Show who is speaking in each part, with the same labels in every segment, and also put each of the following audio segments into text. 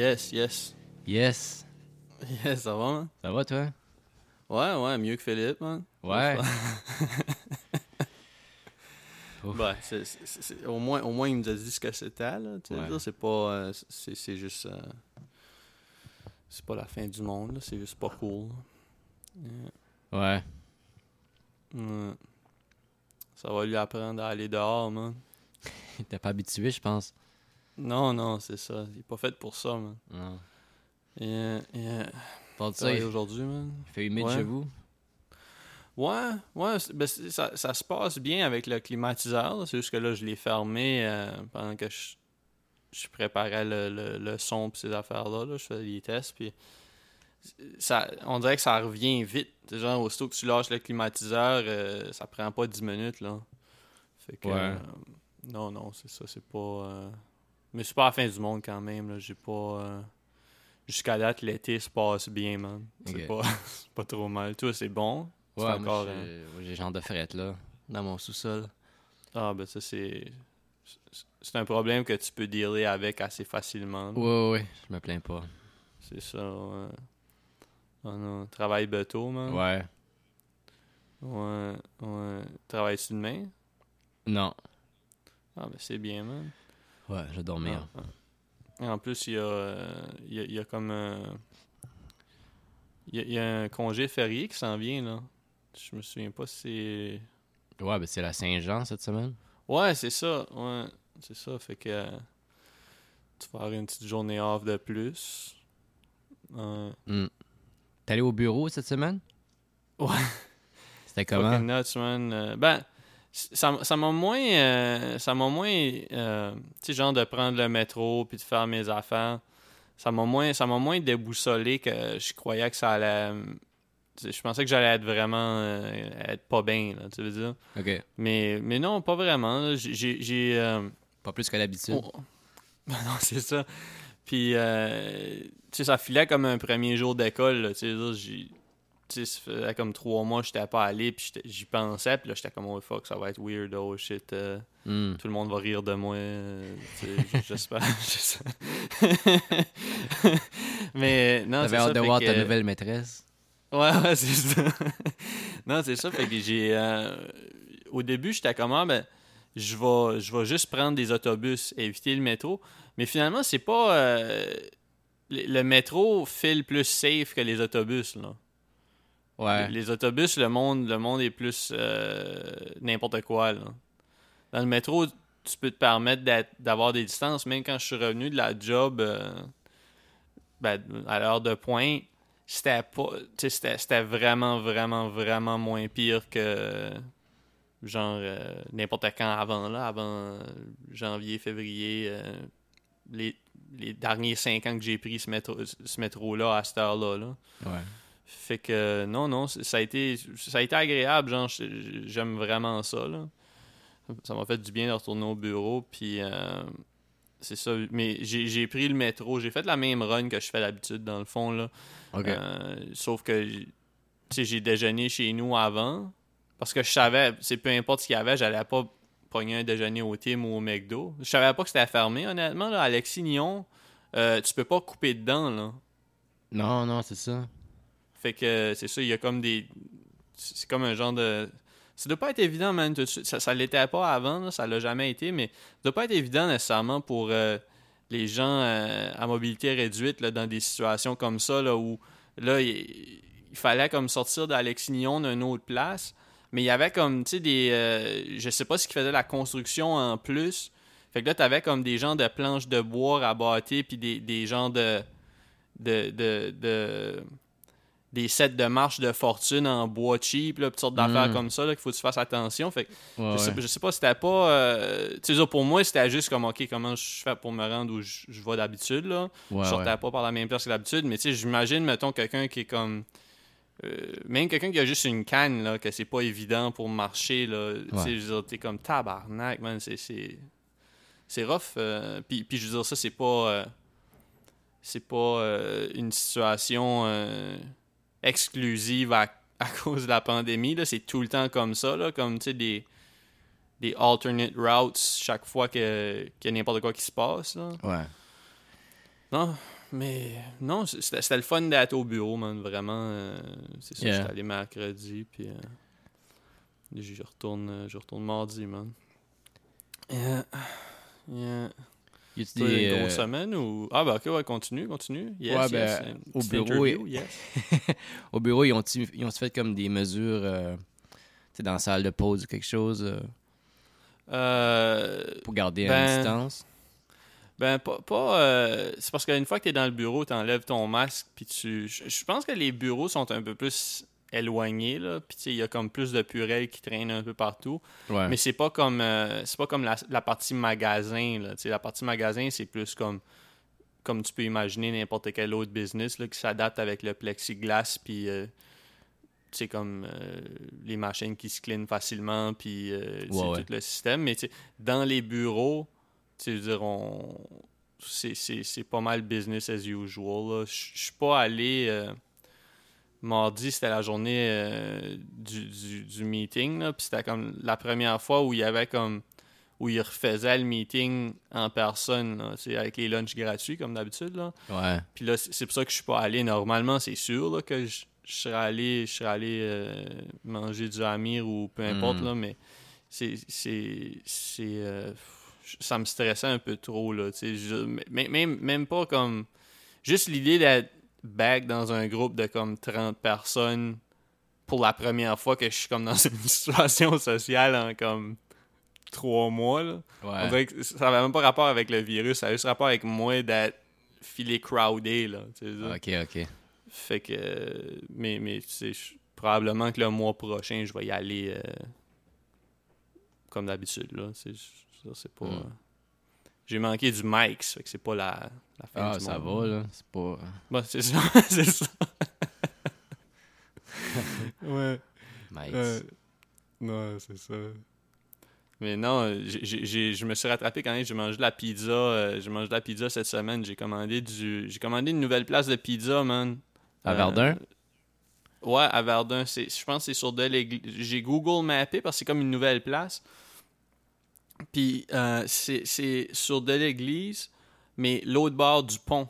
Speaker 1: Yes, yes.
Speaker 2: Yes.
Speaker 1: Yes, ça va, man?
Speaker 2: Ça va, toi?
Speaker 1: Ouais, ouais, mieux que Philippe, man.
Speaker 2: Ouais.
Speaker 1: Ben, c'est- c'est- c'est- c'est- au, moins, au moins, il nous a dit ce que c'était, là. Tu
Speaker 2: Ouais.
Speaker 1: c'est pas... euh, c'est c'est juste... euh, c'est pas la fin du monde, là. C'est juste pas cool. Yeah.
Speaker 2: Ouais.
Speaker 1: Ouais. Ça va lui apprendre à aller dehors, man.
Speaker 2: T'es pas habitué, je pense.
Speaker 1: Non, non, c'est ça. Il est pas fait pour ça, man.
Speaker 2: Non.
Speaker 1: Yeah, yeah.
Speaker 2: Il
Speaker 1: aujourd'hui, man.
Speaker 2: fait humide
Speaker 1: Ouais.
Speaker 2: chez vous?
Speaker 1: Ouais, ouais, ben, ça, ça se passe bien avec le climatiseur. C'est juste que là, je l'ai fermé euh, pendant que je, je préparais le, le, le son et ces affaires-là. là. Je faisais des tests. Puis ça, on dirait que ça revient vite. C'est genre, aussitôt que tu lâches le climatiseur, euh, ça prend pas 10 minutes. là. Fait que,
Speaker 2: Ouais.
Speaker 1: euh, non, non, c'est ça. C'est pas. Mais c'est pas la fin du monde quand même. là. J'ai pas. euh, Jusqu'à date, l'été se passe bien, man. C'est
Speaker 2: Ok.
Speaker 1: pas, c'est pas trop mal. Toi, c'est bon? C'est
Speaker 2: Ouais,
Speaker 1: encore,
Speaker 2: j'ai moi, j'ai genre de frette, là, dans mon sous-sol.
Speaker 1: Ah, ben ça, c'est. C'est un problème que tu peux dealer avec assez facilement.
Speaker 2: Ouais, ouais, ouais, je me plains pas.
Speaker 1: C'est ça, ouais. Oh non, travail bateau, man?
Speaker 2: Ouais.
Speaker 1: Ouais, ouais. Travailles-tu demain?
Speaker 2: Non.
Speaker 1: Ah, ben c'est bien, man.
Speaker 2: Ouais, je vais dormir.
Speaker 1: Ah, ah. Et en plus, il y a, il y a, il y a comme. euh, il, y a, il y a un congé férié qui s'en vient, là. Je me souviens pas si c'est.
Speaker 2: Ouais, ben c'est la Saint-Jean cette semaine.
Speaker 1: Ouais, c'est ça. Ouais, c'est ça. Fait que euh, tu vas avoir une petite journée off de plus. Euh,
Speaker 2: Hmm. T'es allé au bureau cette semaine?
Speaker 1: Ouais.
Speaker 2: C'était comment?
Speaker 1: nuts, man. Euh, ben, ça ça m'a moins. euh, ça m'a moins. euh, tu genre de prendre le métro puis de faire mes affaires. Ça m'a moins, ça m'a moins déboussolé que je croyais que ça allait. Je pensais que j'allais être vraiment. euh, être pas bien, là, tu veux dire.
Speaker 2: Ok.
Speaker 1: Mais, mais non, pas vraiment. J'ai- euh,
Speaker 2: Pas plus que d'habitude.
Speaker 1: Oh. Ben non, c'est ça. Puis, euh, tu sais, ça filait comme un premier jour d'école. Tu sais, ça faisait comme trois mois j'étais pas allé, puis j'y pensais, puis là, j'étais comme, oh fuck, ça va être weird, oh shit, euh,
Speaker 2: Hmm.
Speaker 1: tout le monde va rire de moi, euh, j'espère. Mais non, c'est
Speaker 2: T'avais
Speaker 1: ça.
Speaker 2: hâte de voir
Speaker 1: que-
Speaker 2: ta nouvelle maîtresse?
Speaker 1: Ouais, ouais, c'est ça. non, c'est ça. Fait que j'ai. euh, au début, j'étais comme, ah, ben, je vais, je vais juste prendre des autobus, éviter le métro. Mais finalement, c'est pas. euh, le, le métro file plus safe que les autobus, là.
Speaker 2: Ouais.
Speaker 1: Les, les autobus, le monde, le monde est plus euh, n'importe quoi, là. Dans le métro, tu peux te permettre d'avoir des distances. Même quand je suis revenu de la job euh, ben, à l'heure de pointe, c'était pas. C'était vraiment, vraiment, vraiment moins pire que genre euh, n'importe quand avant là, avant janvier, février. euh, les, les derniers cinq ans que j'ai pris ce métro, ce métro-là à cette heure-là. Là.
Speaker 2: Ouais.
Speaker 1: Fait que non, non, ça a été ça a été agréable, genre j'aime vraiment ça là. Ça m'a fait du bien de retourner au bureau, puis euh, c'est ça. Mais j'ai pris le métro, j'ai fait la même run que je fais d'habitude dans le fond là. Euh, sauf que j'ai déjeuné chez nous avant parce que je savais, c'est peu importe ce qu'il y avait, j'allais pas pogner un déjeuner au Tim ou au McDo. Je savais pas que c'était fermé honnêtement là, Alexis Nyon, euh, tu peux pas couper dedans là.
Speaker 2: Non, non, c'est ça.
Speaker 1: Fait que c'est ça, il y a comme des. C'est comme un genre de. Ça doit pas être évident, man, tout de suite. Ça, ça l'était pas avant, là, ça l'a jamais été, mais ça doit pas être évident nécessairement pour euh, les gens euh, à mobilité réduite là, dans des situations comme ça, là, où là, il, fallait comme sortir d'Alexignon d'une autre place. Mais il y avait comme, tu sais, des. euh, je sais pas ce qui faisait la construction en plus. Fait que là, t'avais comme des gens de planches de bois rabattées, puis des, des gens de, de des sets de marche de fortune en bois cheap, là, toutes sortes d'affaires
Speaker 2: Mm.
Speaker 1: comme ça, qu'il faut que tu fasses attention. Fait que
Speaker 2: Ouais,
Speaker 1: je, sais,
Speaker 2: ouais.
Speaker 1: je sais pas, c'était pas. euh, tu sais, ça, pour moi, c'était juste comme, OK, comment je fais pour me rendre où je, je vais d'habitude, là?
Speaker 2: Ouais,
Speaker 1: je sortais pas par la même place que d'habitude, mais tu sais, j'imagine, mettons, quelqu'un qui est comme. euh, même quelqu'un qui a juste une canne, là, que c'est pas évident pour marcher, là. Tu sais,
Speaker 2: Ouais.
Speaker 1: je veux dire, t'es comme tabarnak, man, c'est. c'est- C'est rough. euh, puis, puis je veux dire, ça, c'est pas. euh, c'est pas une situation exclusive à, à cause de la pandémie. C'est tout le temps comme ça, là, comme tu sais, des, des alternate routes chaque fois que- qu'il y a n'importe quoi qui se passe. Là.
Speaker 2: Ouais.
Speaker 1: Non, mais non, c'était le fun d'être au bureau, man. Vraiment. euh, c'est ça,
Speaker 2: Yeah.
Speaker 1: j'étais allé mercredi, puis euh, je retourne, je retourne mardi, man. Yeah. Yeah.
Speaker 2: Y des,
Speaker 1: une
Speaker 2: euh,
Speaker 1: grosse semaine ou. Ah, ben ok, ouais, continue, continue. Yes,
Speaker 2: Ouais,
Speaker 1: yes.
Speaker 2: ben, au bureau,
Speaker 1: interview, yes.
Speaker 2: au bureau, ils ont, ils ont fait comme des mesures euh, dans la salle de pause ou quelque chose euh,
Speaker 1: Euh,
Speaker 2: pour garder
Speaker 1: Ben,
Speaker 2: une distance?
Speaker 1: Ben, pas. pas, c'est parce qu'une fois que tu es dans le bureau, tu enlèves ton masque, puis tu. Je pense que les bureaux sont un peu plus éloignés, là. Puis, il y a comme plus de purelles qui traînent un peu partout.
Speaker 2: Ouais.
Speaker 1: Mais c'est pas comme. euh, c'est pas comme la, la partie magasin, là. La partie magasin, c'est plus comme. Comme tu peux imaginer n'importe quel autre business, là, qui s'adapte avec le plexiglas, puis. euh, tu sais, comme euh, les machines qui se cleanent facilement, puis euh,
Speaker 2: Ouais, ouais.
Speaker 1: tout le système. Mais dans les bureaux, tu dire, on... c'est, c'est, c'est pas mal business as usual. je suis pas allé. Mardi, c'était la journée euh, du, du, du meeting. là, Puis c'était comme la première fois où il y avait comme. où ils refaisaient le meeting en personne, là, avec les lunchs gratuits, comme d'habitude. Là.
Speaker 2: Ouais.
Speaker 1: Puis là, c'est pour ça que je suis pas allé. Normalement, c'est sûr là, que je, je serais allé, je serais allé euh, manger du Amir ou peu importe,
Speaker 2: Mm.
Speaker 1: là, mais c'est. c'est, c'est euh, ça me stressait un peu trop. Là, je- même, même pas comme. Juste l'idée d'être back dans un groupe de comme 30 personnes pour la première fois que je suis comme dans une situation sociale en comme trois mois. Là. On
Speaker 2: Ouais.
Speaker 1: dirait que ça n'avait même pas rapport avec le virus, ça a juste rapport avec moi d'être filé crowdé. Là.
Speaker 2: Ok, ok.
Speaker 1: Fait que. Mais, mais tu sais, probablement que le mois prochain, je vais y aller euh, comme d'habitude. là. C'est- Ça, c'est pas.
Speaker 2: Mm.
Speaker 1: Euh, J'ai manqué du fait que c'est pas la, la fin
Speaker 2: Ah,
Speaker 1: du
Speaker 2: ça
Speaker 1: monde.
Speaker 2: va, là. C'est pas.
Speaker 1: Bon, c'est ça, c'est ça. ouais.
Speaker 2: Mike.
Speaker 1: Euh, non, c'est ça. Mais non, je me suis rattrapé quand même. J'ai mangé de la pizza. euh, j'ai mangé de la pizza cette semaine. J'ai commandé du. J'ai commandé une nouvelle place de pizza, man.
Speaker 2: À
Speaker 1: Euh,
Speaker 2: Verdun?
Speaker 1: Ouais, à Verdun. Je pense que c'est sur de l'église. J'ai Google Mappé parce que c'est comme une nouvelle place. Puis euh, c'est sur de l'église, mais l'autre bord du pont.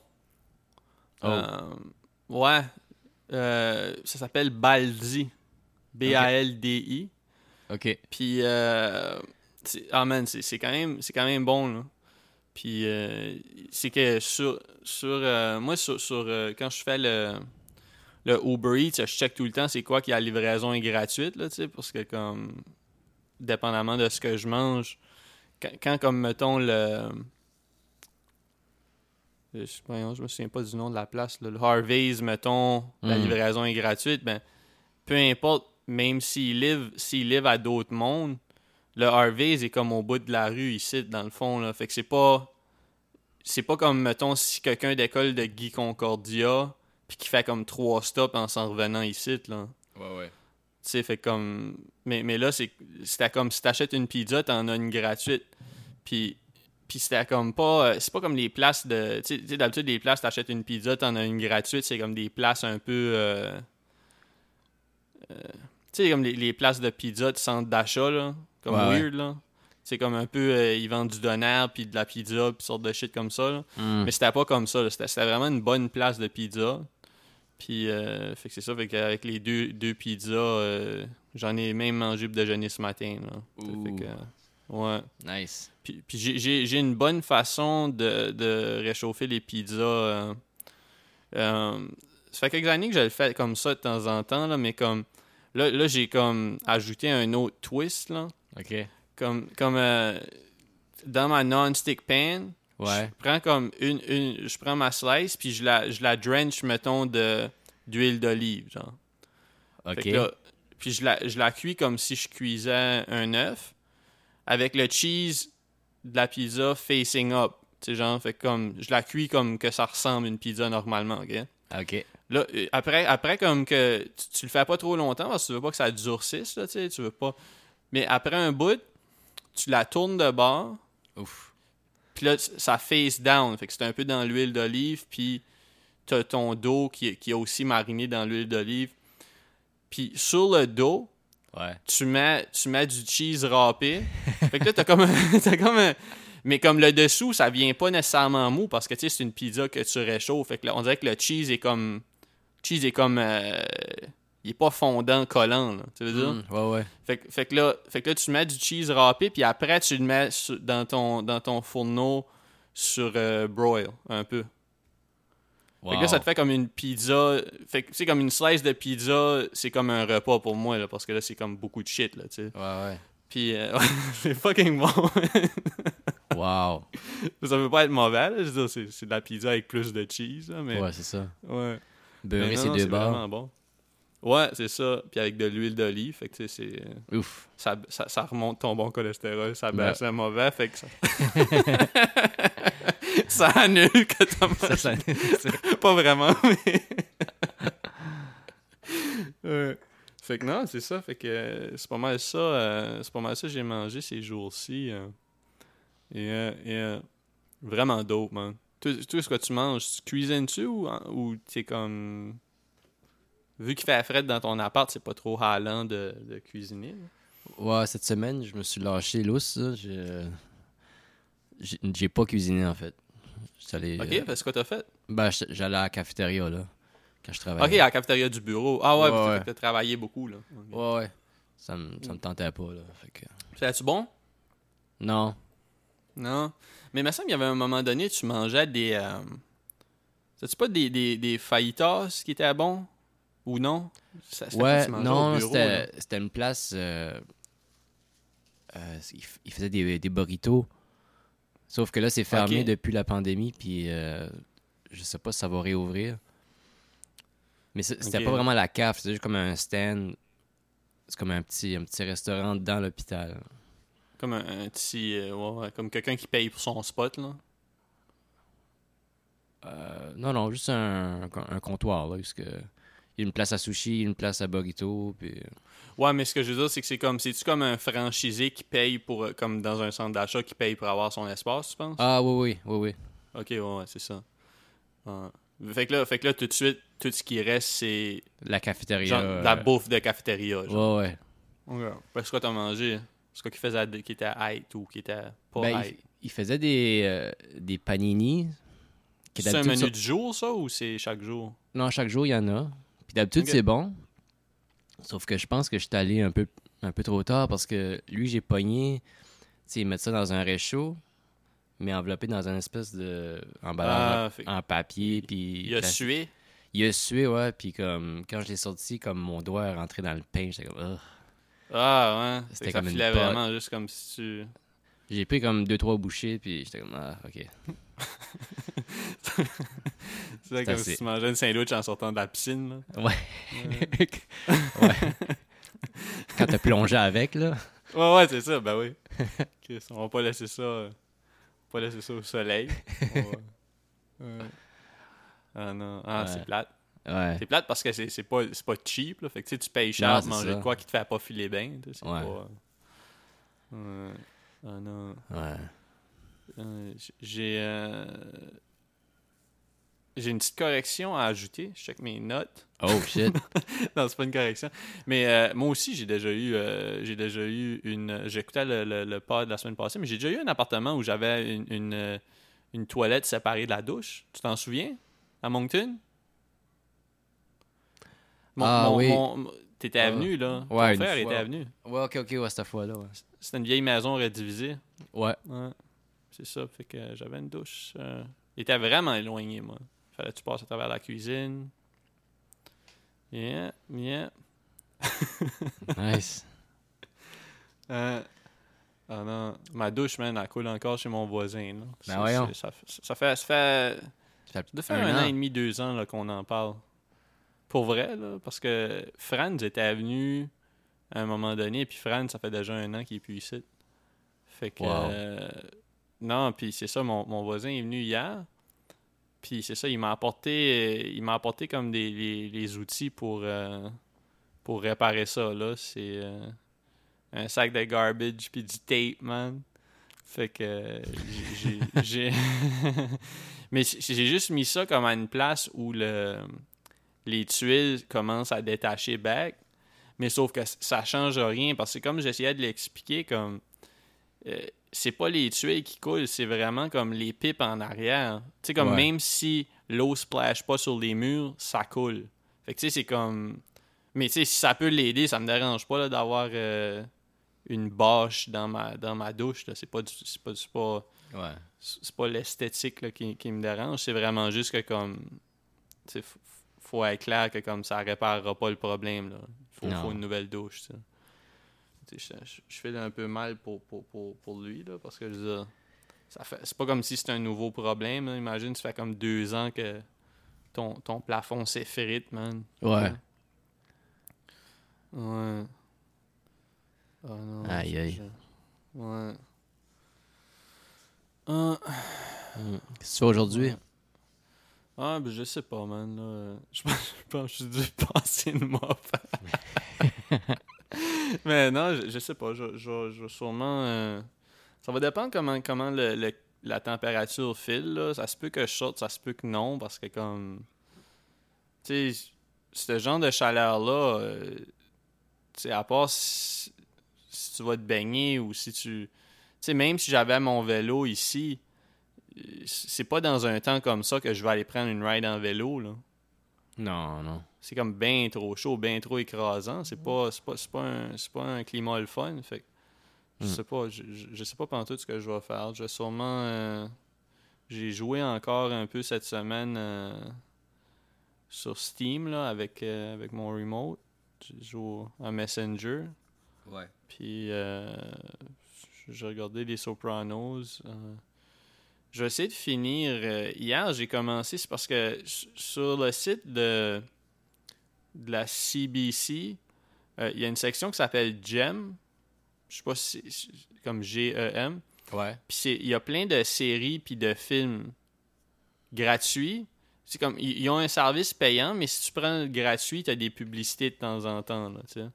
Speaker 2: Oh.
Speaker 1: Euh, ouais. Euh, ça s'appelle Baldi. B-A-L-D-I.
Speaker 2: Ok.
Speaker 1: Puis, c'est- ah man, c'est quand, même- quand même bon, là. Puis, c'est que sur, sur moi, sur, sur, quand je fais le, le Uber Eats, je check tout le temps c'est quoi qui la livraison est gratuite, là, tu sais, parce que comme, dépendamment de ce que je mange, quand, quand, comme, mettons, le... Je, voyons, je me souviens pas du nom de la place, là, le Harvey's, mettons, la
Speaker 2: Mm.
Speaker 1: livraison est gratuite, ben, peu importe, même s'il livre, s'il livre à d'autres mondes, le Harvey's est comme au bout de la rue ici, dans le fond. Là. Fait que c'est pas. C'est pas comme, mettons, si quelqu'un d'école de Guy Concordia, puis qui fait comme trois stops en s'en revenant ici, là.
Speaker 2: Ouais, ouais.
Speaker 1: Tu sais, fait comme. Mais, mais là, c'est c'était comme si t'achètes une pizza, t'en as une gratuite. Puis. Puis c'était comme pas. euh, C'est pas comme les places de. Tu sais- tu sais, d'habitude, les places, t'achètes une pizza, t'en as une gratuite. C'est comme des places un peu. euh, euh, tu sais, comme les, les places de pizza de centre d'achat, là. Comme
Speaker 2: Ouais, ouais.
Speaker 1: weird, là. C'est comme un peu. euh, ils vendent du doner, puis de la pizza, puis sortes de shit comme ça, là.
Speaker 2: Hmm.
Speaker 1: Mais c'était pas comme ça. c'était vraiment une bonne place de pizza. Puis, euh, fait que c'est ça. Fait qu'avec les deux, deux pizzas, euh, j'en ai même mangé pour déjeuner ce matin. Là.
Speaker 2: Ouh.
Speaker 1: Fait que, ouais.
Speaker 2: Nice.
Speaker 1: Puis, puis j'ai- une bonne façon de, de réchauffer les pizzas. euh, euh, ça fait quelques années que je le fais comme ça de temps en temps, là, mais comme. Là, là j'ai comme ajouté un autre twist. Là,
Speaker 2: Ok.
Speaker 1: comme comme euh, dans ma non-stick pan,
Speaker 2: Ouais.
Speaker 1: je prends comme une, une je prends ma slice puis je la je la drench mettons de d'huile d'olive genre.
Speaker 2: Ok.
Speaker 1: là, puis je la je la cuis comme si je cuisais un œuf avec le cheese de la pizza facing up, tu sais genre fait comme je la cuis comme que ça ressemble à une pizza normalement, OK?
Speaker 2: Ok.
Speaker 1: Là, euh, après, après comme que tu, tu le fais pas trop longtemps parce que tu veux pas que ça durcisse, là, tu sais, tu veux pas. Mais après un bout, tu la tournes de bord,
Speaker 2: Ouf.
Speaker 1: Puis là, ça face down. Fait que c'est un peu dans l'huile d'olive, puis t'as ton dos qui, qui est aussi mariné dans l'huile d'olive. Puis sur le dos,
Speaker 2: Ouais.
Speaker 1: tu mets, tu mets du cheese râpé. fait que là, t'as comme t'as comme un, Mais comme le dessous, ça vient pas nécessairement mou parce que tu sais, c'est une pizza que tu réchauffes. Fait que là, on dirait que le cheese est comme. Cheese est comme. euh, il est pas fondant, collant, là. Tu veux dire?
Speaker 2: Mm, ouais, ouais.
Speaker 1: Fait, que- fait que là, fait que là, tu mets du cheese râpé, puis après, tu le mets sur- dans, ton, dans ton fourneau sur euh, broil, un peu. Fait que là, ça te fait comme une pizza. Fait que, tu sais, comme une slice de pizza, c'est comme un repas pour moi, là, parce que là, c'est comme beaucoup de shit, là, tu sais.
Speaker 2: Ouais, ouais.
Speaker 1: Puis, euh, c'est fucking bon.
Speaker 2: Wow.
Speaker 1: ça peut pas être mauvais, là. Je veux dire, c'est, de la pizza avec plus de cheese, là, mais.
Speaker 2: Ouais, c'est ça.
Speaker 1: Ouais.
Speaker 2: Beurrer deux
Speaker 1: c'est
Speaker 2: bords.
Speaker 1: vraiment bon. Ouais, c'est ça. Puis avec de l'huile d'olive, fait que, tu sais, c'est.
Speaker 2: Ouf.
Speaker 1: ça, ça, ça remonte ton bon cholestérol, ça
Speaker 2: Ouais.
Speaker 1: baisse le mauvais, fait que ça... ça annule que t'as
Speaker 2: Ça, ça-
Speaker 1: mangé. Pas vraiment, mais... Ouais. Fait que non, c'est ça, fait que euh, c'est pas mal ça, euh, c'est pas mal ça que j'ai mangé ces jours-ci. euh. Et, euh, et, vraiment dope, man. Toi, toi, ce que tu manges, tu cuisines-tu ou, ou t'es comme... Vu qu'il fait frais dans ton appart, c'est pas trop halant de, de cuisiner?
Speaker 2: Ouais, cette semaine, je me suis lâché lousse. là. J'ai pas cuisiné, en fait. Allé,
Speaker 1: Ok,
Speaker 2: euh,
Speaker 1: parce que t'as fait?
Speaker 2: ben, j'allais à la cafétéria, là, quand je travaillais.
Speaker 1: Ok, à la cafétéria du bureau. Ah ouais,
Speaker 2: Ouais,
Speaker 1: t'as travaillé beaucoup, là.
Speaker 2: Ouais, ouais. Ça me, ça me tentait pas, là. Fait que...
Speaker 1: C'était-tu bon?
Speaker 2: Non.
Speaker 1: Non. Mais il me semble qu'il y avait un moment donné, tu mangeais des. Euh... C'était-tu pas des, des, des fajitas qui étaient bons? Ou non? Ça-
Speaker 2: Ouais, non, c'était une place. Euh, euh, il, faisait des, des burritos. Sauf que là, c'est fermé depuis la pandémie, puis euh, je sais pas si ça va réouvrir. Mais c'était pas vraiment la cave, c'était juste comme un stand. C'est comme un petit, un petit restaurant dans l'hôpital.
Speaker 1: Comme un, un petit. euh, ouais, comme quelqu'un qui paye pour son spot, là.
Speaker 2: Euh, non, non, juste un, un comptoir, là, parce que une place à sushi, une place à burrito, puis...
Speaker 1: Ouais, mais ce que je veux dire, c'est que c'est comme. C'est-tu comme un franchisé qui paye pour. euh, Comme dans un centre d'achat qui paye pour avoir son espace, tu penses?
Speaker 2: Ah, oui, oui, oui, oui.
Speaker 1: Ok, ouais, ouais, c'est ça. Ouais. Fait que là, fait que là, tout de suite, tout ce qui reste, c'est.
Speaker 2: La cafétéria.
Speaker 1: Genre, la
Speaker 2: euh,
Speaker 1: bouffe de cafétéria. Genre.
Speaker 2: Ouais, ouais.
Speaker 1: Ok. Parce que quoi t'as mangé? C'est quoi qui faisait qui était ou qui était pas
Speaker 2: Ben, il, il faisait des, euh, des panini.
Speaker 1: C'est un menu du jour, ça, ou c'est chaque jour?
Speaker 2: Non, chaque jour, il y en a. Puis d'habitude, c'est bon. Sauf que je pense que je suis allé un peu, un peu trop tard parce que lui, j'ai pogné. Tu sais, mettent ça dans un réchaud, mais enveloppé dans une espèce de. emballage
Speaker 1: Ah,
Speaker 2: en papier. Puis
Speaker 1: Il a sué.
Speaker 2: Il a sué, ouais. Puis comme, quand je l'ai sorti, comme mon doigt est rentré dans le pain, j'étais comme.
Speaker 1: Ah, ouais.
Speaker 2: C'était
Speaker 1: que ça
Speaker 2: comme une
Speaker 1: filait vraiment juste comme si tu.
Speaker 2: J'ai pris comme deux, trois bouchées, puis j'étais comme. Ah, ok.
Speaker 1: C'est comme
Speaker 2: assez.
Speaker 1: si tu mangeais une sandwich en sortant de la piscine, là.
Speaker 2: Ouais. ouais. Quand t'as plongé avec, là.
Speaker 1: Ouais, ouais, c'est ça, ben oui. On va pas laisser ça. euh, pas laisser ça au soleil. Va- Ouais. Ah non. Ah,
Speaker 2: Ouais.
Speaker 1: c'est plate.
Speaker 2: Ouais.
Speaker 1: C'est plate parce que c'est pas, pas cheap, là. Fait que tu sais, tu payes cher
Speaker 2: Non, c'est
Speaker 1: manger
Speaker 2: ça.
Speaker 1: de quoi qui te fait pas filer bien. C'est
Speaker 2: Ouais.
Speaker 1: pas. Ouais. Ah non.
Speaker 2: Ouais.
Speaker 1: Euh, J'ai. euh, J'ai une petite correction à ajouter. Je check mes notes.
Speaker 2: Oh, shit.
Speaker 1: non, c'est pas une correction. Mais euh, moi aussi, j'ai déjà eu. j'ai déjà eu une. J'écoutais le, le, le pod de la semaine passée, mais j'ai déjà eu un appartement où j'avais une, une, une toilette séparée de la douche. Tu t'en souviens? À Moncton? Mon-
Speaker 2: Ah,
Speaker 1: mon-
Speaker 2: oui.
Speaker 1: mon- T'étais
Speaker 2: Ah.
Speaker 1: venu, là. Ton
Speaker 2: Ouais, une
Speaker 1: frère
Speaker 2: fois.
Speaker 1: était venu.
Speaker 2: Ouais, ok, ok, ouais, cette fois-là, ouais.
Speaker 1: C'était une vieille maison redivisée.
Speaker 2: Ouais.
Speaker 1: Ouais. C'est ça. Fait que j'avais une douche. euh, Il était vraiment éloigné, moi. Fallait que tu passes à travers la cuisine? Yeah, yeah.
Speaker 2: Nice.
Speaker 1: Euh, ah non, ma douche, man, elle coule encore chez mon voisin. Là. C'est-
Speaker 2: voyons.
Speaker 1: Ça, fait- ça fait, ça fait,
Speaker 2: Ça fait
Speaker 1: ça fait un, an. et demi, deux ans là, qu'on en parle. Pour vrai, là, parce que Franz était venu à un moment donné, puis Franz, ça fait déjà un an qu'il est plus ici. Fait que.
Speaker 2: Wow.
Speaker 1: euh, non, puis c'est ça, mon, mon voisin est venu hier. Puis c'est ça, il m'a apporté, il m'a apporté comme des les, les outils pour, euh, pour réparer ça. là. C'est euh, un sac de garbage puis du tape, man. Fait que euh, j'ai- Mais j'ai juste mis ça comme à une place où le les tuiles commencent à détacher back. Mais sauf que ça change rien parce que comme j'essayais de l'expliquer, comme. euh, c'est pas les tuiles qui coulent, c'est vraiment comme les pipes en arrière. Tu sais, comme
Speaker 2: Ouais.
Speaker 1: même si l'eau splash pas sur les murs, ça coule. Fait que tu sais, c'est comme. Mais tu sais, si ça peut l'aider, ça me dérange pas d'avoir euh, une bâche dans ma, dans ma douche. C'est pas, du- c'est pas, c'est pas,
Speaker 2: Ouais.
Speaker 1: c'est pas l'esthétique qui, qui me dérange. C'est vraiment juste que comme. Faut être clair que comme ça réparera pas le problème. Là. Faut, une nouvelle douche. Je, je- je fais un peu mal pour, pour, pour, pour lui là, parce que je veux dire, ça fait, c'est pas comme si c'était un nouveau problème. là. Imagine, ça fait comme deux ans que ton, ton plafond s'effrite, man.
Speaker 2: Ouais.
Speaker 1: Ouais. Ah non.
Speaker 2: Aïe, aïe.
Speaker 1: Ouais. Ah.
Speaker 2: Mm. Qu'est-ce que tu fais aujourd'hui?
Speaker 1: Ah, ben je sais pas, man. Là. Je pense, je pense que suis dû passer une mop. Mais non, je, sais pas. Je, je, je sûrement. euh, Ça va dépendre comment, comment le, la température file. Là. Ça se peut que je sorte, ça se peut que non, parce que comme. Tu sais, ce genre de chaleur-là, euh, à part si, tu vas te baigner ou si tu. Tu sais, même si j'avais mon vélo ici, c'est pas dans un temps comme ça que je vais aller prendre une ride en vélo, là.
Speaker 2: Non, non.
Speaker 1: C'est comme bien trop chaud, bien trop écrasant. C'est pas, c'est pas, c'est pas, un, c'est pas un climat le fun. Fait que je
Speaker 2: Mm.
Speaker 1: sais pas, je, sais pas pendant tout ce que je vais faire. Je vais sûrement. euh, j'ai joué encore un peu cette semaine euh, sur Steam là, avec, euh, avec mon remote. Je joue en Messenger.
Speaker 2: Ouais.
Speaker 1: Puis j'ai regardé les Sopranos. Je vais essayer de finir. euh, hier, j'ai commencé, c'est parce que sur le site de, de la CBC, euh, il y a une section qui s'appelle GEM. Je sais pas si. comme G-E-M.
Speaker 2: Ouais.
Speaker 1: Puis c'est- il y a plein de séries puis de films gratuits. C'est comme ils ont un service payant, mais si tu prends le gratuit, tu as des publicités de temps en temps. Là, tu sais.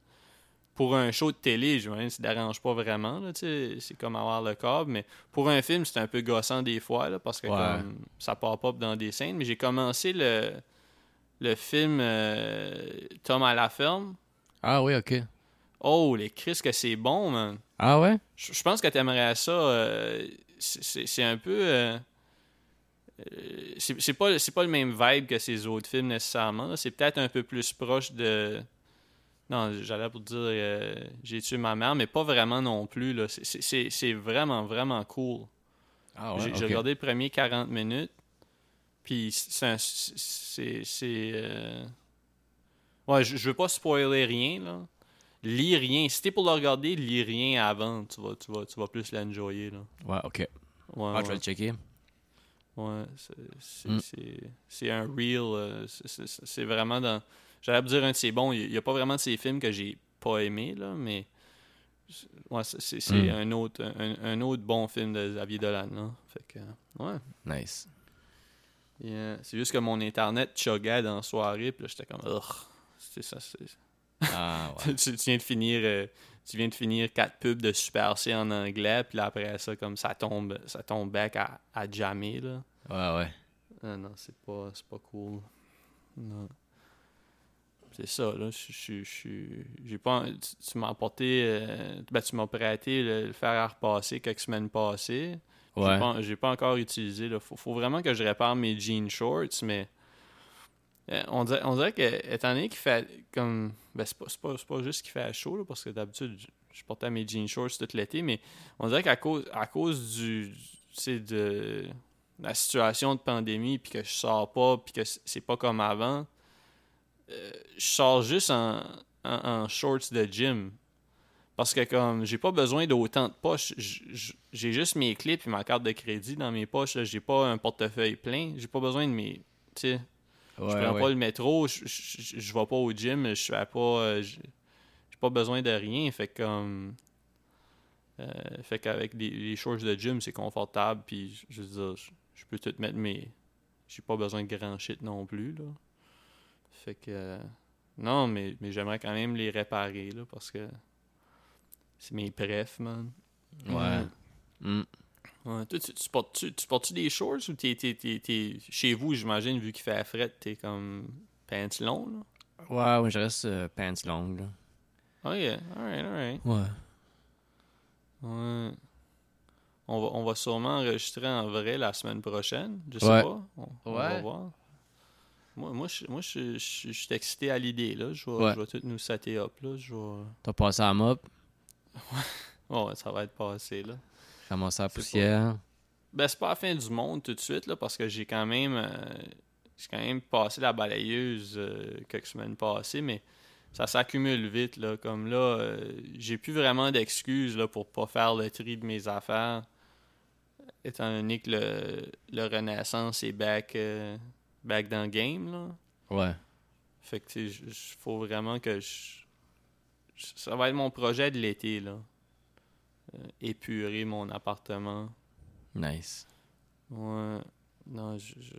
Speaker 1: Pour un show de télé, je me ça ne dérange pas vraiment. C'est comme avoir le câble, mais pour un film, c'est un peu gossant des fois là, parce que
Speaker 2: Ouais.
Speaker 1: comme, ça part pas dans des scènes. Mais j'ai commencé le, le film euh, Tom à la ferme.
Speaker 2: Ah oui, ok.
Speaker 1: Oh, les Chris, que c'est bon, man.
Speaker 2: Ah ouais?
Speaker 1: Je pense que tu aimerais ça. euh, c'est- un peu. euh, c'est pas, c'est pas le même vibe que ces autres films nécessairement. C'est peut-être un peu plus proche de. Non, j'allais pour dire euh, J'ai tué ma mère, mais pas vraiment non plus. là. C'est- C'est c'est- c'est vraiment, vraiment cool.
Speaker 2: Ah
Speaker 1: J'ai
Speaker 2: ouais.
Speaker 1: j'ai
Speaker 2: ok.
Speaker 1: regardé les premiers 40 minutes. Puis c'est. un- C'est. c'est, euh, Ouais, je, je veux pas spoiler rien, là. Lis rien. Si t'es pour le regarder, lis rien avant. Tu vas, tu vas, tu vas plus l'enjoyer, là.
Speaker 2: Ouais, ok.
Speaker 1: Ouais,
Speaker 2: Ah, je vais
Speaker 1: ouais.
Speaker 2: le checker.
Speaker 1: Ouais, c'est- c'est
Speaker 2: Mm.
Speaker 1: c'est- c'est un real. euh, c'est vraiment dans. J'allais dire un de ses bons. Il n'y a pas vraiment de ces films que j'ai pas aimé, là, mais. c'est- Ouais, c'est c'est- c'est
Speaker 2: Mm.
Speaker 1: un, autre, un, un autre bon film de Xavier Dolan, là. Fait que. Ouais.
Speaker 2: Nice.
Speaker 1: Yeah. C'est juste que mon internet chuggait dans la soirée, puis là, j'étais comme. C'est ça, c'est.
Speaker 2: Ah ouais.
Speaker 1: tu, tu viens de finir. euh, tu viens de finir quatre pubs de Super C en anglais, puis là, après ça, comme ça tombe, ça tombe back à, à jammer, là.
Speaker 2: Ouais, ouais.
Speaker 1: Ah non, c'est pas, c'est pas cool. Non. C'est ça, là. Je. J'ai pas. Tu, tu m'as apporté. euh, ben, tu m'as prêté le, le fer à repasser quelques semaines passées. J'ai
Speaker 2: Ouais.
Speaker 1: pas, j'ai pas encore utilisé. Là. Faut, faut vraiment que je répare mes jeans shorts, mais. euh, on, dirait, on dirait que, étant donné qu'il fait comme. Ben, c'est pas, c'est pas, c'est pas juste qu'il fait chaud, là, parce que d'habitude, je, je portais mes jeans shorts tout l'été, mais on dirait qu'à cause, à cause du. Tu de la situation de pandémie, puis que je sors pas, puis que c'est pas comme avant, euh, je sors juste en, en, en shorts de gym. Parce que comme j'ai pas besoin d'autant de poches, j'ai juste mes clés puis ma carte de crédit dans mes poches. J'ai pas un portefeuille plein. J'ai pas besoin de mes. Tu sais,
Speaker 2: Ouais,
Speaker 1: je prends
Speaker 2: ouais.
Speaker 1: pas le métro, je, je, je- je vais pas au gym, je fais pas. euh, J'ai pas besoin de rien. Fait comme. euh, fait qu'avec les, les shorts de gym, c'est confortable. Puis je veux dire, je, je peux tout mettre mes. J'ai pas besoin de grand shit non plus. Là. Fait que. non, mais, mais j'aimerais quand même les réparer là, parce que. C'est mes prefs, man.
Speaker 2: Ouais. Mm.
Speaker 1: Ouais, toi, tu, tu portes-tu tu portes-tu des shorts ou t'es, t'es, t'es- t'es- chez vous, j'imagine, vu qu'il fait la frette, t'es comme pants longs, là?
Speaker 2: Ouais, ouais, je reste euh, pants longues, là.
Speaker 1: Oh yeah, alright, alright.
Speaker 2: Ouais.
Speaker 1: Ouais. On va, on va sûrement enregistrer en vrai la semaine prochaine. Je sais
Speaker 2: Ouais.
Speaker 1: pas. On, on va voir. Moi, moi, je, moi, je, je- je suis excité à l'idée. là. Je vais,
Speaker 2: Ouais.
Speaker 1: je vais tout nous setter up. Là. Je vais...
Speaker 2: T'as passé à mop,
Speaker 1: ouais, ça va être passé. Là. C'est pas-
Speaker 2: poussière.
Speaker 1: Ben, c'est pas la fin du monde tout de suite, là, parce que j'ai quand même euh, j'ai quand même passé la balayeuse euh, quelques semaines passées, mais ça s'accumule vite, là. Comme là, euh, j'ai plus vraiment d'excuses là, pour pas faire le tri de mes affaires. Étant donné que le, le Renaissance est back, euh, back dans le game, là.
Speaker 2: Ouais.
Speaker 1: Fait que, tu sais, il faut vraiment que je... Ça va être mon projet de l'été, là. Euh, épurer mon appartement.
Speaker 2: Nice.
Speaker 1: Ouais. Non, je. je-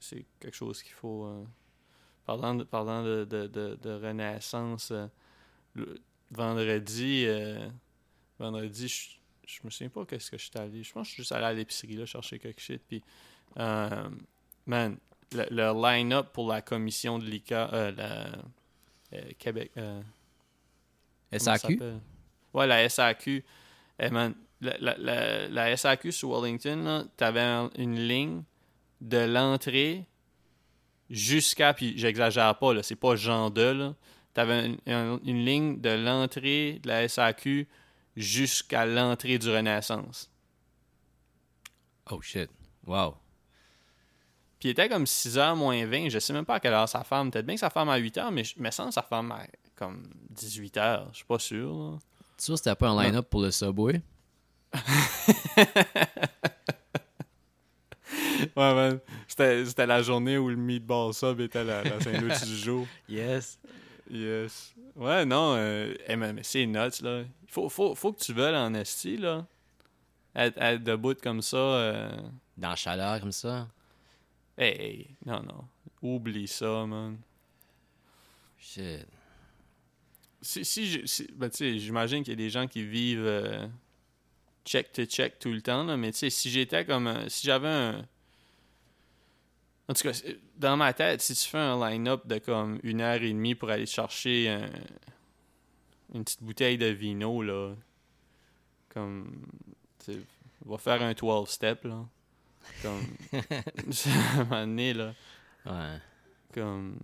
Speaker 1: c'est- quelque chose qu'il faut. euh, Parlant de, parlant de, de, de, de renaissance, euh, le- vendredi, euh, vendredi, je, je me souviens pas qu'est-ce que je suis allé. Je pense que je suis juste allé à l'épicerie là, chercher quelque shit. Puis, euh, man, le, le line-up pour la commission de l'ICA, euh, la euh, Québec. euh,
Speaker 2: SAQ?
Speaker 1: Ouais, la SAQ. Eh, man, la, la, la, la SAQ sur Wellington, t'avais un- une ligne de l'entrée jusqu'à, puis j'exagère pas, là, c'est pas genre de, là. T'avais une, un- une ligne de l'entrée de la SAQ jusqu'à l'entrée du Renaissance.
Speaker 2: Oh shit. Wow.
Speaker 1: Puis il était comme 6h moins 20, je sais même pas à quelle heure ça ferme. Peut-être bien que ça ferme à 8h, mais je me sens que ça ferme à comme 18h, je suis pas sûr, là.
Speaker 2: Tu sûr c'était pas un line-up pour le Subway?
Speaker 1: Ouais, man. C'était, la journée où le meatball sub était la, la sandwich du jour.
Speaker 2: Yes.
Speaker 1: Yes. Ouais, non, euh, hey, mais c'est nuts, là. Faut, faut, faut que tu veuilles en esti, là. Être, être debout comme ça. euh,
Speaker 2: Dans la chaleur comme ça?
Speaker 1: Hey, non, non. Oublie ça, man.
Speaker 2: Shit.
Speaker 1: Si, si, si- ben, tu sais, j'imagine qu'il y a des gens qui vivent euh, check to check tout le temps, là, mais tu sais, si j'étais comme. un- si j'avais un. En tout cas, dans ma tête, si tu fais un line-up de comme une heure et demie pour aller chercher un- une petite bouteille de vino, là, comme. Tu sais, va faire un 12-step, là. Comme. à un moment donné, là.
Speaker 2: Ouais.
Speaker 1: Comme...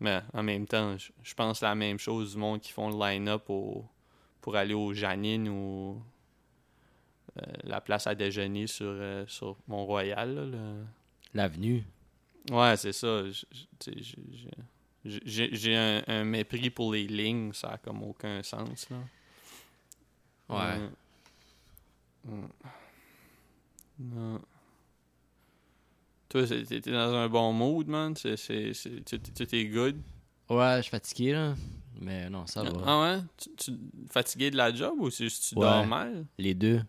Speaker 1: Mais en même temps, je, je pense la même chose du monde qui font le line-up au- pour aller au Janine ou euh, la place à déjeuner sur, euh, sur Mont-Royal. le-
Speaker 2: L'avenue.
Speaker 1: Ouais, c'est ça. J'ai- un, un mépris pour les lignes, ça a comme aucun sens. Là.
Speaker 2: Ouais.
Speaker 1: Mm. Non. Toi, t'es t'es dans un bon mood, man. C'est- c'est- c'est- Tu tu- tu es good.
Speaker 2: Ouais, je suis fatigué, là. Mais non, ça va.
Speaker 1: Ah ouais? Tu, tu fatigué de la job ou c'est juste que tu
Speaker 2: Ouais.
Speaker 1: dors mal?
Speaker 2: Les deux.